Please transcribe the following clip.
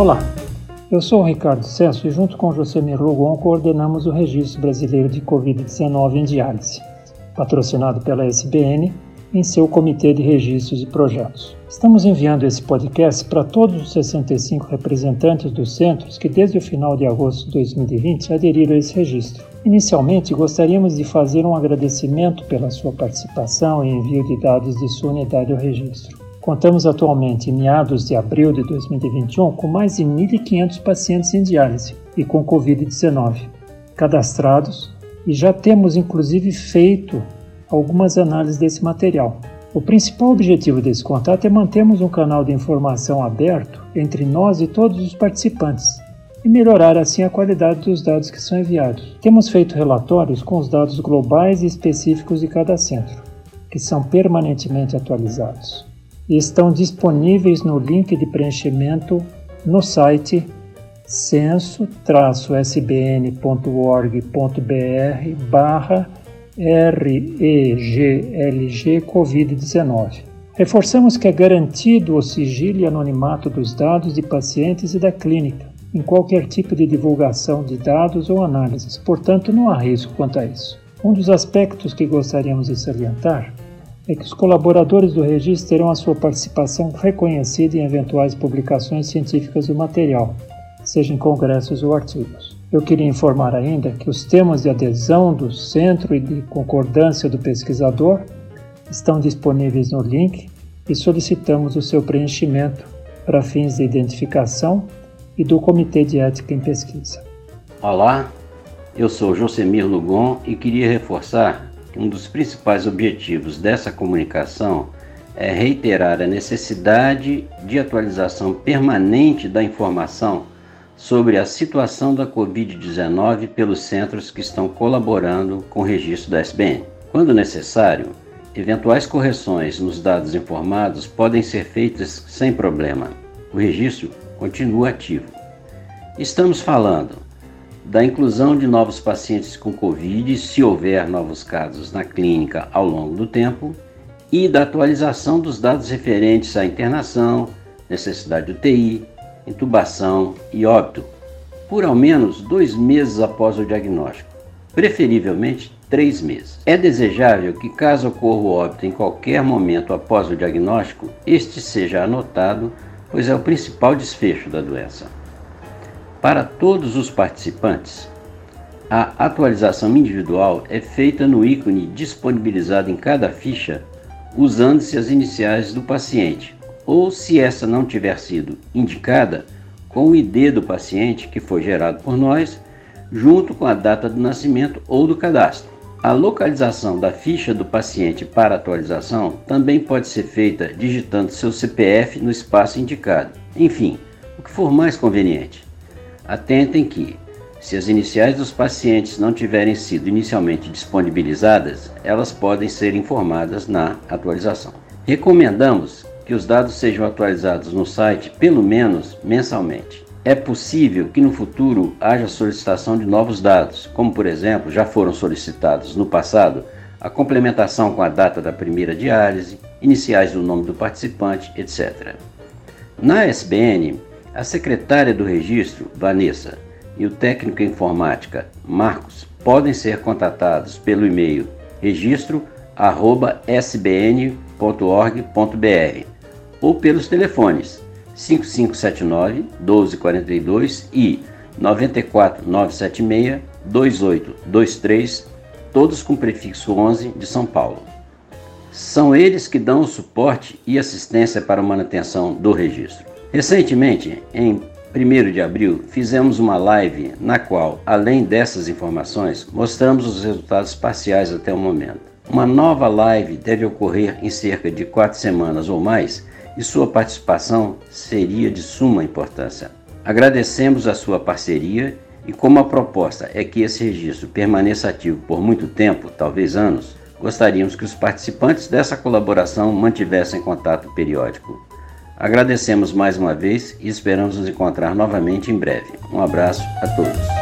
Olá, eu sou o Ricardo Cesso e junto com Josemir Logon coordenamos o Registro Brasileiro de Covid-19 em Diálise, patrocinado pela SBN em seu Comitê de Registros e Projetos. Estamos enviando esse podcast para todos os 65 representantes dos centros que, desde o final de agosto de 2020, aderiram a esse registro. Inicialmente, gostaríamos de fazer um agradecimento pela sua participação e envio de dados de sua unidade ao registro. Contamos atualmente, em meados de abril de 2021, com mais de 1.500 pacientes em diálise e com Covid-19 cadastrados e já temos inclusive feito algumas análises desse material. O principal objetivo desse contato é mantermos um canal de informação aberto entre nós e todos os participantes e melhorar assim a qualidade dos dados que são enviados. Temos feito relatórios com os dados globais e específicos de cada centro, que são permanentemente atualizados e estão disponíveis no link de preenchimento no site censo-sbn.org.br barra REGLG Covid-19. Reforçamos que é garantido o sigilo e anonimato dos dados de pacientes e da clínica, em qualquer tipo de divulgação de dados ou análises, portanto, não há risco quanto a isso. Um dos aspectos que gostaríamos de salientar é que os colaboradores do registro terão a sua participação reconhecida em eventuais publicações científicas do material, seja em congressos ou artigos. Eu queria informar ainda que os temas de adesão do centro e de concordância do pesquisador estão disponíveis no link e solicitamos o seu preenchimento para fins de identificação e do Comitê de Ética em Pesquisa. Olá, eu sou Josemir Lugon e queria reforçar um dos principais objetivos dessa comunicação é reiterar a necessidade de atualização permanente da informação sobre a situação da Covid-19 pelos centros que estão colaborando com o registro da SBN. Quando necessário, eventuais correções nos dados informados podem ser feitas sem problema. O registro continua ativo. Estamos falando da inclusão de novos pacientes com Covid, se houver novos casos na clínica ao longo do tempo, e da atualização dos dados referentes à internação, necessidade de UTI, intubação e óbito, por ao menos dois meses após o diagnóstico, preferivelmente três meses. É desejável que, caso ocorra o óbito em qualquer momento após o diagnóstico, este seja anotado, pois é o principal desfecho da doença. Para todos os participantes, a atualização individual é feita no ícone disponibilizado em cada ficha, usando-se as iniciais do paciente, ou se essa não tiver sido indicada, com o ID do paciente que foi gerado por nós, junto com a data do nascimento ou do cadastro. A localização da ficha do paciente para atualização também pode ser feita digitando seu CPF no espaço indicado. Enfim, o que for mais conveniente. Atentem que, se as iniciais dos pacientes não tiverem sido inicialmente disponibilizadas, elas podem ser informadas na atualização. Recomendamos que os dados sejam atualizados no site pelo menos mensalmente. É possível que no futuro haja solicitação de novos dados, como por exemplo já foram solicitados no passado a complementação com a data da primeira diálise, iniciais do nome do participante, etc. Na SBN, a secretária do registro, Vanessa, e o técnico em informática, Marcos, podem ser contatados pelo e-mail registro@sbn.org.br ou pelos telefones 5579 1242 e 94976 2823, todos com prefixo 11 de São Paulo. São eles que dão o suporte e assistência para a manutenção do registro. Recentemente, em 1 de abril, fizemos uma live na qual, além dessas informações, mostramos os resultados parciais até o momento. Uma nova live deve ocorrer em cerca de quatro semanas ou mais e sua participação seria de suma importância. Agradecemos a sua parceria e, como a proposta é que esse registro permaneça ativo por muito tempo, talvez anos, gostaríamos que os participantes dessa colaboração mantivessem contato periódico. Agradecemos mais uma vez e esperamos nos encontrar novamente em breve. Um abraço a todos.